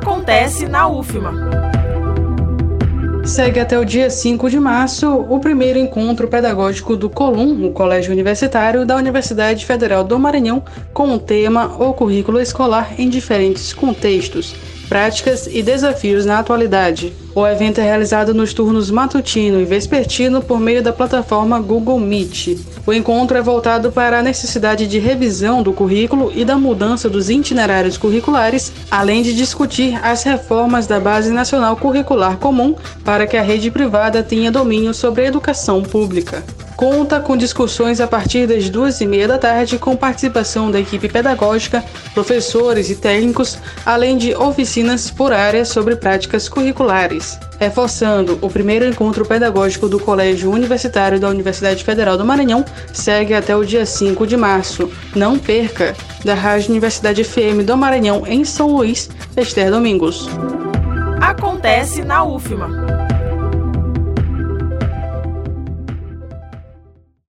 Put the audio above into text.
Acontece na UFMA. Segue até o dia 5 de março o primeiro encontro pedagógico do COLUM, o Colégio Universitário da Universidade Federal do Maranhão, com o tema O Currículo Escolar em Diferentes Contextos práticas e desafios na atualidade. O evento é realizado nos turnos matutino e vespertino por meio da plataforma Google Meet. O encontro é voltado para a necessidade de revisão do currículo e da mudança dos itinerários curriculares, além de discutir as reformas da Base Nacional Curricular Comum para que a rede privada tenha domínio sobre a educação pública conta com discussões a partir das duas e meia da tarde com participação da equipe pedagógica, professores e técnicos, além de oficinas por área sobre práticas curriculares. Reforçando, o primeiro encontro pedagógico do Colégio Universitário da Universidade Federal do Maranhão segue até o dia 5 de março. Não perca! Da Rádio Universidade FM do Maranhão em São Luís, Esther Domingos. Acontece na UFMA.